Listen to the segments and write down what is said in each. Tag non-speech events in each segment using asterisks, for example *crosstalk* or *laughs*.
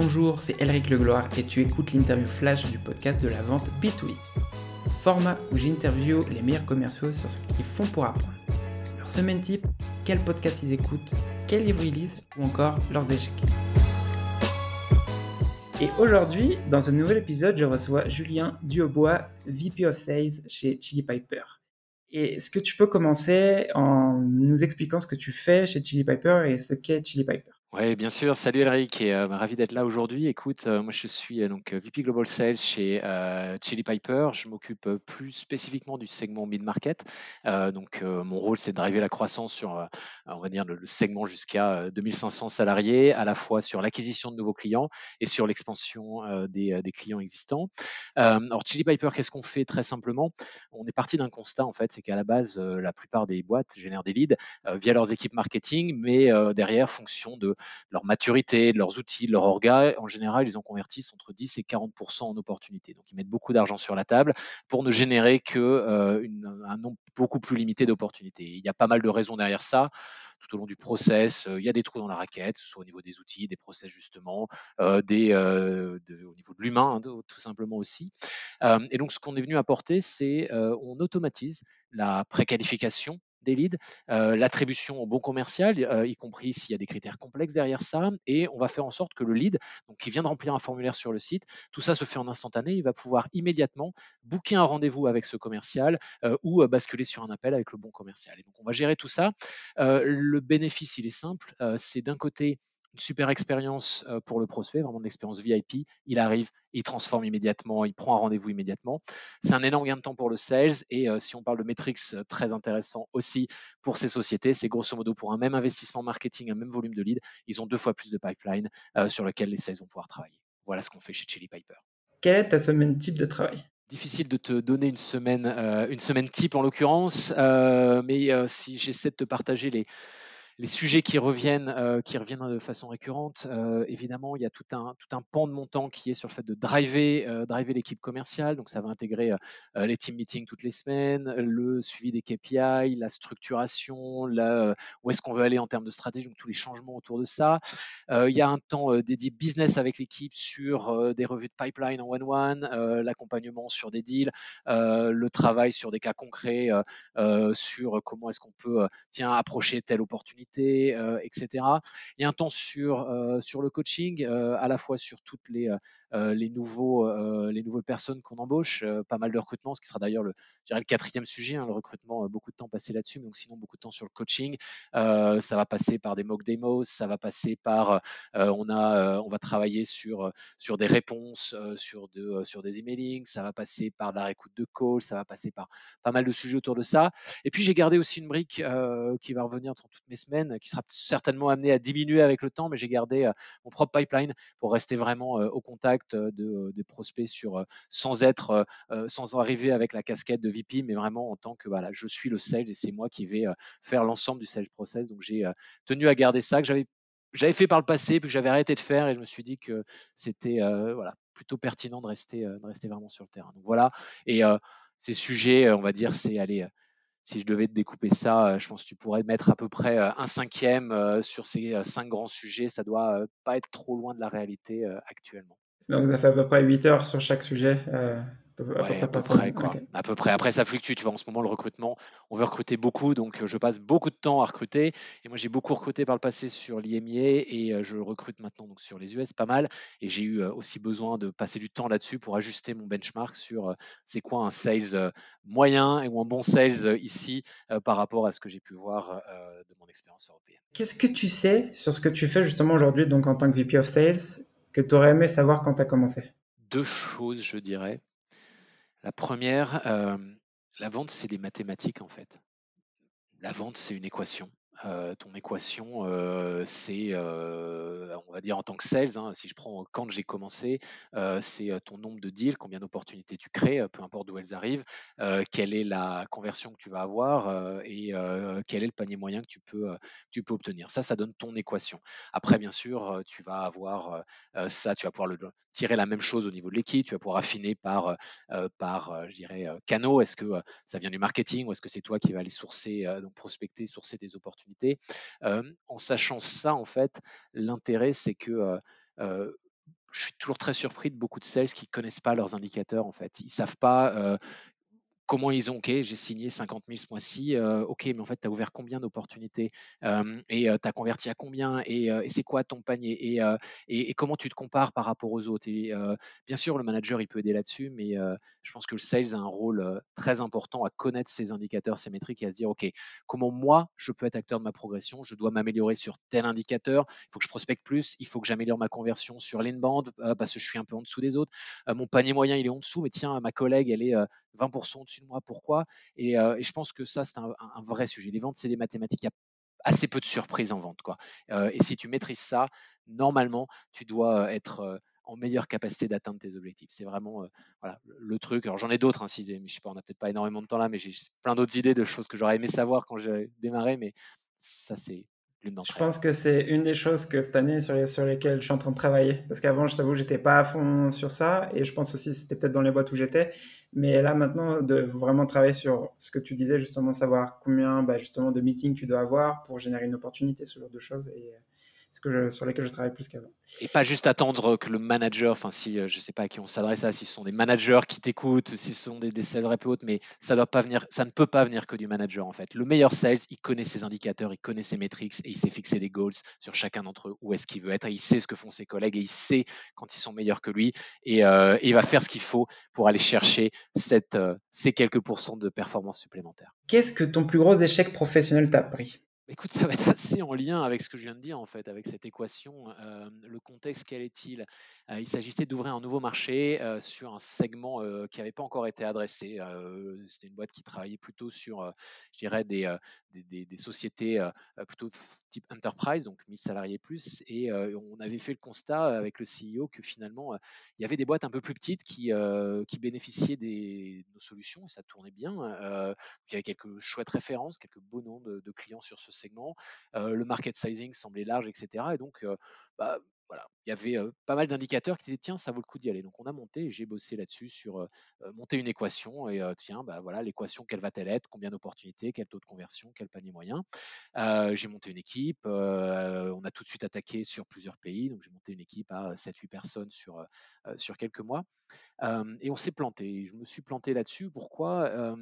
Bonjour, c'est Elric Legloire et tu écoutes l'interview flash du podcast de la vente B2B. Format où j'interview les meilleurs commerciaux sur ce qu'ils font pour apprendre. Leur semaine type, quel podcast ils écoutent, quel livre ils lisent ou encore leurs échecs. Et aujourd'hui, dans un nouvel épisode, je reçois Julien Duobois, VP of Sales chez Chili Piper. Et est-ce que tu peux commencer en nous expliquant ce que tu fais chez Chili Piper et ce qu'est Chili Piper? Oui, bien sûr. Salut Elric euh, ravi d'être là aujourd'hui. Écoute, euh, moi je suis euh, donc VP Global Sales chez Chili Piper. Je m'occupe plus spécifiquement du segment mid-market. donc mon rôle c'est de driver la croissance sur, on va dire, le, segment jusqu'à 2500 salariés, à la fois sur l'acquisition de nouveaux clients et sur l'expansion des, clients existants. alors Chili Piper, qu'est-ce qu'on fait très simplement? On est parti d'un constat en fait, c'est qu'à la base, la plupart des boîtes génèrent des leads via leurs équipes marketing, mais derrière, fonction de leur maturité, de leurs outils, de leur orga, en général, ils en convertissent entre 10 et 40% en opportunités. Donc, ils mettent beaucoup d'argent sur la table pour ne générer que euh, un nombre beaucoup plus limité d'opportunités. Il y a pas mal de raisons derrière ça tout au long du process. Euh, il y a des trous dans la raquette, soit au niveau des outils, des process justement, euh, au niveau de l'humain, hein, tout simplement aussi. et donc, ce qu'on est venu apporter, c'est on automatise la préqualification des leads, euh, l'attribution au bon commercial, euh, y compris s'il y a des critères complexes derrière ça, et on va faire en sorte que le lead, qui vient de remplir un formulaire sur le site, tout ça se fait en instantané, il va pouvoir immédiatement booker un rendez-vous avec ce commercial euh, ou basculer sur un appel avec le bon commercial. Et donc on va gérer tout ça. le bénéfice, il est simple, c'est d'un côté une super expérience pour le prospect, vraiment de l'expérience VIP. Il arrive, il transforme immédiatement, il prend un rendez-vous immédiatement. C'est un énorme gain de temps pour le sales et si on parle de métriques très intéressant aussi pour ces sociétés, c'est grosso modo pour un même investissement marketing, un même volume de leads, ils ont deux fois plus de pipeline sur lequel les sales vont pouvoir travailler. Voilà ce qu'on fait chez Chili Piper. Quelle est ta semaine type de travail? Difficile de te donner une semaine, une semaine type en l'occurrence, mais si j'essaie de te partager les, les sujets qui reviennent, euh, qui reviennent de façon récurrente, euh, évidemment, il y a tout un, tout un pan de mon temps qui est sur le fait de driver, euh, driver l'équipe commerciale. Donc, ça va intégrer les team meetings toutes les semaines, le suivi des KPI, la structuration, où est-ce qu'on veut aller en termes de stratégie, donc tous les changements autour de ça. il y a un temps dédié business avec l'équipe sur des revues de pipeline en one-one, l'accompagnement sur des deals, le travail sur des cas concrets, sur comment est-ce qu'on peut tiens, approcher telle opportunité euh, etc. Et un temps sur, euh, sur le coaching, euh, à la fois sur toutes les, les, nouveaux, les nouvelles personnes qu'on embauche, pas mal de recrutement, ce qui sera d'ailleurs le, le quatrième sujet, hein, le recrutement, beaucoup de temps passé là-dessus, mais donc sinon beaucoup de temps sur le coaching. ça va passer par des mock demos, ça va passer par, on, a, on va travailler sur, sur des réponses, sur, de, sur des emailings, ça va passer par la réécoute de call, ça va passer par pas mal de sujets autour de ça. Et puis j'ai gardé aussi une brique qui va revenir dans toutes mes semaines qui sera certainement amené à diminuer avec le temps, mais j'ai gardé euh, mon propre pipeline pour rester vraiment euh, au contact de, des prospects sur, sans être, sans arriver avec la casquette de VP, mais vraiment en tant que voilà, je suis le sales et c'est moi qui vais faire l'ensemble du sales process. Donc j'ai tenu à garder ça que j'avais j'avais fait par le passé, puis que j'avais arrêté de faire, et je me suis dit que c'était voilà, plutôt pertinent de rester, de rester vraiment sur le terrain. Donc voilà, et ces sujets, on va dire, c'est aller si je devais te découper ça, je pense que tu pourrais mettre à peu près un cinquième sur ces cinq grands sujets. Ça doit pas être trop loin de la réalité actuellement. Donc, ça fait à peu près 8 heures sur chaque sujet à peu, près, quoi. à peu près. Après, ça fluctue. Tu vois, en ce moment, le recrutement, on veut recruter beaucoup, donc je passe beaucoup de temps à recruter. Et moi, j'ai beaucoup recruté par le passé sur l'IMIA et je recrute maintenant donc sur les US, pas mal. Et j'ai eu aussi besoin de passer du temps là-dessus pour ajuster mon benchmark sur c'est quoi un sales moyen ou un bon sales ici par rapport à ce que j'ai pu voir de mon expérience européenne. Qu'est-ce que tu sais sur ce que tu fais justement aujourd'hui, donc en tant que VP of Sales, que tu aurais aimé savoir quand tu as commencé? Deux choses, je dirais. La première, la vente, c'est des mathématiques en fait. La vente, c'est une équation. Euh, ton équation, euh, c'est, euh, on va dire en tant que sales, hein, si je prends quand j'ai commencé, c'est ton nombre de deals, combien d'opportunités tu crées, peu importe d'où elles arrivent, quelle est la conversion que tu vas avoir et quel est le panier moyen que tu peux, tu peux obtenir. Ça, ça donne ton équation. Après, bien sûr, tu vas avoir ça, tu vas pouvoir le, tirer la même chose au niveau de l'équipe, tu vas pouvoir affiner par, par je dirais, canaux. Est-ce que ça vient du marketing ou est-ce que c'est toi qui vas aller sourcer, donc prospecter, sourcer des opportunités? En sachant ça, en fait, l'intérêt, c'est que je suis toujours très surpris de beaucoup de sales qui ne connaissent pas leurs indicateurs en fait. Ils savent pas comment ils ont, ok, j'ai signé 50 000 ce mois-ci, euh, ok, mais en fait, tu as ouvert combien d'opportunités euh, et euh, tu as converti à combien et, c'est quoi ton panier et, comment tu te compares par rapport aux autres. Et, bien sûr, le manager, il peut aider là-dessus, mais je pense que le sales a un rôle très important à connaître ses indicateurs, ses métriques et à se dire, ok, comment moi, je peux être acteur de ma progression, je dois m'améliorer sur tel indicateur, il faut que je prospecte plus, il faut que j'améliore ma conversion sur l'inbound parce que je suis un peu en dessous des autres. mon panier moyen, il est en dessous, mais tiens, ma collègue, elle est 20% moi, pourquoi? Et, je pense que ça, c'est un, vrai sujet. Les ventes, c'est des mathématiques. Il y a assez peu de surprises en vente. Quoi. et si tu maîtrises ça, normalement, tu dois être en meilleure capacité d'atteindre tes objectifs. C'est vraiment voilà, le truc. Alors j'en ai d'autres, hein, si, je sais pas, on n'a peut-être pas énormément de temps là, mais j'ai plein d'autres idées de choses que j'aurais aimé savoir quand j'ai démarré, mais ça c'est je pense que c'est une des choses que cette année sur, sur lesquelles je suis en train de travailler. Parce qu'avant, je t'avoue, j'étais pas à fond sur ça. Et je pense aussi c'était peut-être dans les boîtes où j'étais. Mais là, maintenant, de vraiment travailler sur ce que tu disais, justement, savoir combien bah, justement de meetings tu dois avoir pour générer une opportunité, ce genre de choses. Et, que sur lesquels je travaille plus qu'avant. Et pas juste attendre que le manager, enfin si euh, je sais pas à qui on s'adresse là, si ce sont des managers qui t'écoutent, si ce sont des, des sales reps autres, mais ça doit pas venir, ça ne peut pas venir que du manager en fait. Le meilleur sales, il connaît ses indicateurs, il connaît ses métriques et il sait fixer des goals sur chacun d'entre eux, où est-ce qu'il veut être, il sait ce que font ses collègues et il sait quand ils sont meilleurs que lui et, euh, il va faire ce qu'il faut pour aller chercher cette, euh, ces quelques pourcents de performance supplémentaire. Qu'est-ce que ton plus gros échec professionnel t'a pris? Écoute, ça va être *laughs* assez en lien avec ce que je viens de dire, en fait, avec cette équation. le contexte, quel est-il? Il s'agissait d'ouvrir un nouveau marché sur un segment qui n'avait pas encore été adressé. C'était une boîte qui travaillait plutôt sur, je dirais, des, des, des, sociétés plutôt type enterprise, donc 1000 salariés plus. Et on avait fait le constat avec le CEO que finalement, il y avait des boîtes un peu plus petites qui, qui bénéficiaient des, de nos solutions et ça tournait bien. il y avait quelques chouettes références, quelques beaux noms de, de clients sur ce segment. le market sizing semblait large, etc. Et donc, bah, voilà, il y avait pas mal d'indicateurs qui disaient tiens, ça vaut le coup d'y aller. Donc on a monté j'ai bossé là-dessus sur monter une équation et tiens, bah voilà, l'équation, quelle va-t-elle être? Combien d'opportunités? Quel taux de conversion? Quel panier moyen? J'ai monté une équipe. on a tout de suite attaqué sur plusieurs pays. Donc j'ai monté une équipe à 7-8 personnes sur, sur quelques mois. et on s'est planté. Je me suis planté là-dessus. Pourquoi?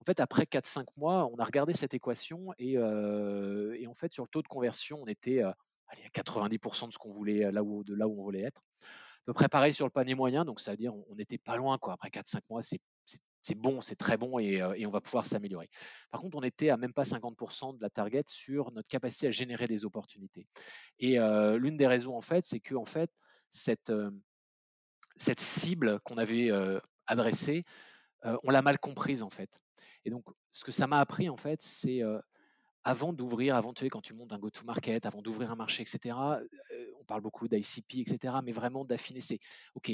En fait, après 4-5 mois, on a regardé cette équation et, en fait, sur le taux de conversion, on était à 90% de ce qu'on voulait, là où, on voulait être. À peu près pareil sur le panier moyen, donc ça veut dire on n'était pas loin. Après 4-5 mois, c'est bon, c'est très bon et, on va pouvoir s'améliorer. Par contre, on était à même pas 50% de la target sur notre capacité à générer des opportunités. Et l'une des raisons, en fait, c'est que en fait, cette cible qu'on avait adressée, on l'a mal comprise, en fait. Et donc, ce que ça m'a appris, en fait, c'est avant d'ouvrir, avant de quand tu montes un go-to-market, avant d'ouvrir un marché, etc., on parle beaucoup d'ICP, etc., mais vraiment d'affiner, c'est OK,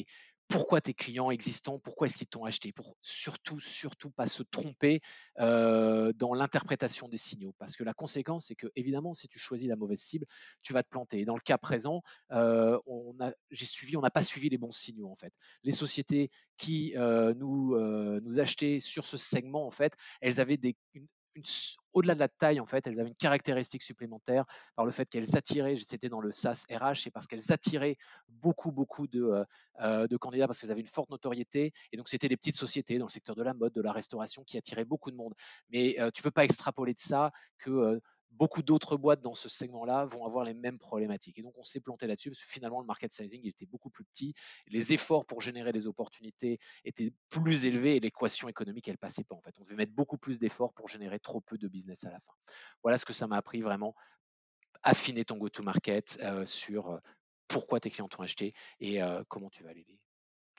pourquoi tes clients existants, pourquoi est-ce qu'ils t'ont acheté, pour surtout, surtout pas se tromper dans l'interprétation des signaux. Parce que la conséquence, c'est que, évidemment, si tu choisis la mauvaise cible, tu vas te planter. Et dans le cas présent, on a, j'ai suivi, on n'a pas suivi les bons signaux, en fait. Les sociétés qui nous, nous achetaient sur ce segment, en fait, elles avaient des, au-delà de la taille, en fait, elles avaient une caractéristique supplémentaire par le fait qu'elles attiraient, c'était dans le SaaS RH, et parce qu'elles attiraient beaucoup, beaucoup de, euh, euh, de candidats parce qu'elles avaient une forte notoriété. Et donc, c'était des petites sociétés dans le secteur de la mode, de la restauration qui attiraient beaucoup de monde. Mais euh, tu ne peux pas extrapoler de ça que beaucoup d'autres boîtes dans ce segment-là vont avoir les mêmes problématiques. Et donc, on s'est planté là-dessus parce que finalement, le market sizing était beaucoup plus petit. Les efforts pour générer des opportunités étaient plus élevés et l'équation économique, elle passait pas. En fait, on devait mettre beaucoup plus d'efforts pour générer trop peu de business à la fin. Voilà ce que ça m'a appris vraiment. Affiner ton go-to-market euh, sur euh, pourquoi tes clients t'ont acheté et euh, comment tu vas aller les,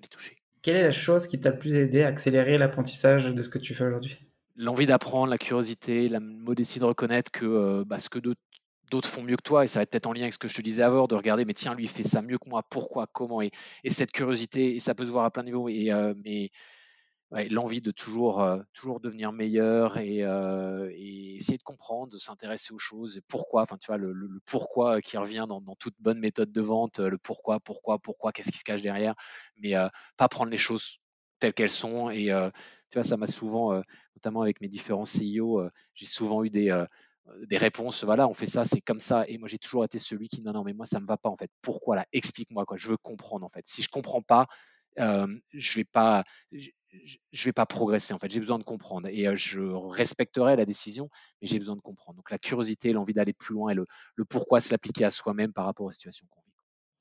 les toucher. Quelle est la chose qui t'a le plus aidé à accélérer l'apprentissage de ce que tu fais aujourd'hui? L'envie d'apprendre, la curiosité, la modestie de reconnaître que euh, bah, ce que d'autres font mieux que toi, et ça va être peut-être en lien avec ce que je te disais avant, de regarder, mais tiens, lui, fait ça mieux que moi, pourquoi, comment, et, cette curiosité, et ça peut se voir à plein de niveaux, et, euh, mais l'envie de toujours, euh, toujours devenir meilleur et, essayer de comprendre, de s'intéresser aux choses, et pourquoi, enfin, tu vois, le, pourquoi qui revient dans, toute bonne méthode de vente, le pourquoi, pourquoi, pourquoi, qu'est-ce qui se cache derrière, mais pas prendre les choses telles qu'elles sont, et tu vois, ça m'a souvent notamment avec mes différents CIO, j'ai souvent eu des, des réponses, voilà, on fait ça, c'est comme ça. Et moi, j'ai toujours été celui qui, non, non, mais moi, ça me va pas, en fait. Pourquoi là? Explique-moi, quoi. Je veux comprendre, en fait. Si je comprends pas, je vais pas, je, vais pas progresser, en fait. J'ai besoin de comprendre. Et je respecterai la décision, mais j'ai besoin de comprendre. Donc, la curiosité, l'envie d'aller plus loin et le, le pourquoi se l'appliquer à soi-même par rapport aux situations qu'on vit.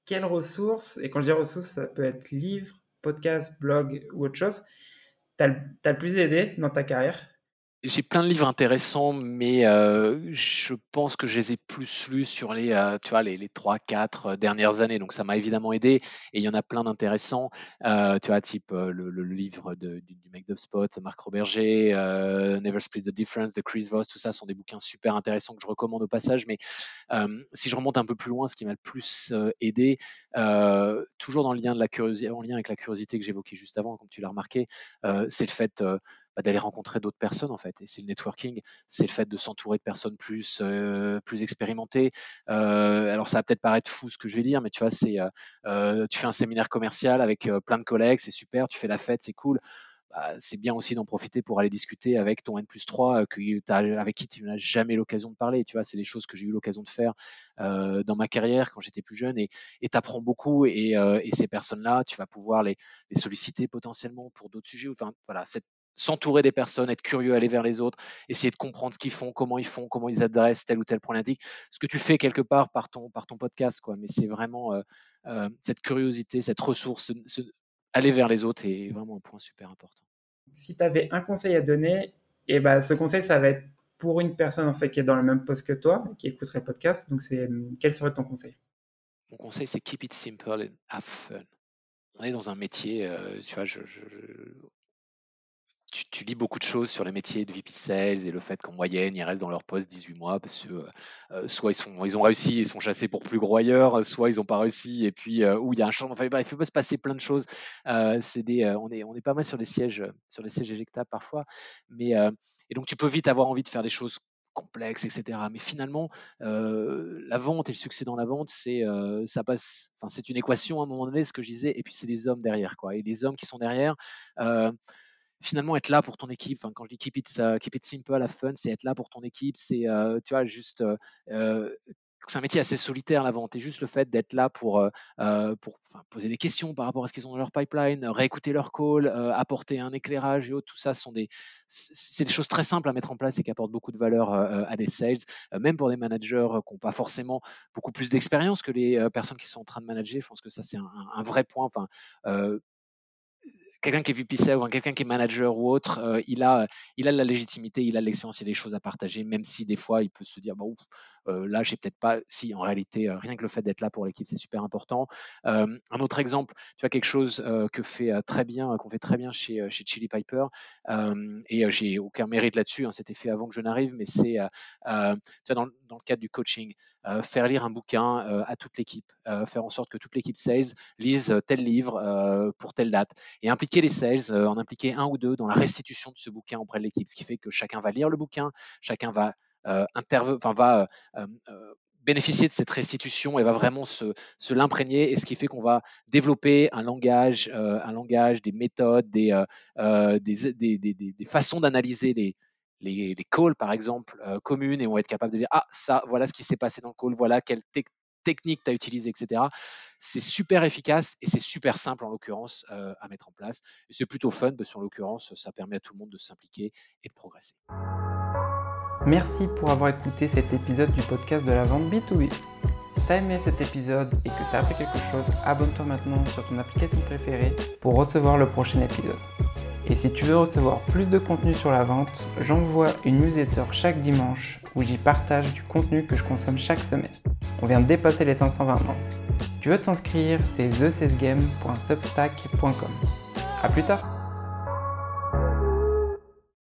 Quelles ressources, et quand je dis ressources, ça peut être livre, podcast, blog ou autre chose, t'as le plus aidé dans ta carrière? J'ai plein de livres intéressants, mais euh, je pense que je les ai plus lus sur les, euh, tu vois, les, les 3-4 dernières années. Donc ça m'a évidemment aidé. Et il y en a plein d'intéressants, euh, tu vois, type le, livre du, du mec d'UpSpot, Marc Roberger, Never Split the Difference de Chris Voss, tout ça sont des bouquins super intéressants que je recommande au passage. Mais si je remonte un peu plus loin, ce qui m'a le plus aidé, toujours dans le en lien avec la curiosité que j'évoquais juste avant, comme tu l'as remarqué, c'est le fait bah, d'aller rencontrer d'autres personnes en fait. Et c'est le networking, c'est le fait de s'entourer de personnes plus euh, plus expérimentées. Euh, alors ça va peut-être paraître fou ce que je vais dire, mais tu vois, c'est euh, tu fais un séminaire commercial avec plein de collègues, c'est super, tu fais la fête, c'est cool. Bah, c'est bien aussi d'en profiter pour aller discuter avec ton N plus 3 avec qui tu n'as jamais l'occasion de parler. Tu vois, c'est des choses que j'ai eu l'occasion de faire dans ma carrière quand j'étais plus jeune et tu apprends beaucoup et, et ces personnes-là, tu vas pouvoir les, solliciter potentiellement pour d'autres sujets. Enfin, voilà, s'entourer des personnes, être curieux, aller vers les autres, essayer de comprendre ce qu'ils font, comment ils font, comment ils adressent telle ou telle problématique. Ce que tu fais quelque part par ton, par ton podcast, quoi. Mais c'est vraiment euh, euh, cette curiosité, cette ressource, aller vers les autres est vraiment un point super important. Si tu avais un conseil à donner, et eh ben, ce conseil, ça va être pour une personne en fait qui est dans le même poste que toi, qui écouterait le podcast. Donc, c'est quel serait ton conseil? Mon conseil, c'est keep it simple and have fun. On est dans un métier, euh, tu vois, je, tu, lis beaucoup de choses sur les métiers de VP Sales et le fait qu'en moyenne, ils restent dans leur poste 18 mois parce que euh, soit ils, sont, ils ont réussi et sont chassés pour plus gros ailleurs, soit ils n'ont pas réussi et puis euh, où il y a un changement. Enfin, il faut se passer plein de choses. Euh, c'est des, on, est, on est pas mal sur les sièges, sur les sièges éjectables parfois. Mais, et donc, tu peux vite avoir envie de faire des choses complexes, etc. Mais finalement, la vente et le succès dans la vente, c'est ça passe. C'est une équation à un moment donné, ce que je disais. Et puis c'est les hommes derrière, quoi. Et les hommes qui sont derrière finalement être là pour ton équipe. Enfin, quand je dis keep it, uh, keep it simple, have fun, c'est être là pour ton équipe. C'est, euh, tu vois, juste. Euh, euh, c'est un métier assez solitaire la vente et juste le fait d'être là pour, poser des questions par rapport à ce qu'ils ont dans leur pipeline, réécouter leur call, apporter un éclairage et autres, tout ça sont des, c'est des choses très simples à mettre en place et qui apportent beaucoup de valeur à des sales, même pour des managers qui n'ont pas forcément beaucoup plus d'expérience que les personnes qui sont en train de manager. Je pense que ça c'est un, vrai point. Quelqu'un qui est VP ou quelqu'un qui est manager ou autre, euh, il, a, il a la légitimité, il a l'expérience, il a des choses à partager, même si des fois il peut se dire, bon, euh, là, j'ai peut-être pas. Si, en réalité, euh, rien que le fait d'être là pour l'équipe, c'est super important. un autre exemple, tu as quelque chose que fait très bien, qu'on fait très bien chez, chez Chili Piper, et j'ai aucun mérite là-dessus. Hein, C'était fait avant que je n'arrive, mais c'est dans, dans, le cadre du coaching, faire lire un bouquin à toute l'équipe, faire en sorte que toute l'équipe sales lise tel livre pour telle date, et impliquer les sales, en impliquer un ou deux dans la restitution de ce bouquin auprès de l'équipe, ce qui fait que chacun va lire le bouquin, chacun va euh, enfin, va euh, euh, bénéficier de cette restitution et va vraiment se, l'imprégner et ce qui fait qu'on va développer un langage, un langage, des méthodes, des, des, des, des, façons d'analyser les, les, les, calls par exemple communes et on va être capable de dire ah ça voilà ce qui s'est passé dans le call, voilà quelle technique tu as utilisé, etc. C'est super efficace et c'est super simple en l'occurrence à mettre en place. Et c'est plutôt fun parce qu'en l'occurrence, ça permet à tout le monde de s'impliquer et de progresser. Merci pour avoir écouté cet épisode du podcast de la vente B2B. Si t'as aimé cet épisode et que t'as appris quelque chose, abonne-toi maintenant sur ton application préférée pour recevoir le prochain épisode. Et si tu veux recevoir plus de contenu sur la vente, j'envoie une newsletter chaque dimanche où j'y partage du contenu que je consomme chaque semaine. On vient de dépasser les 520 membres. Si tu veux t'inscrire, c'est thecesgame.substack.com. A plus tard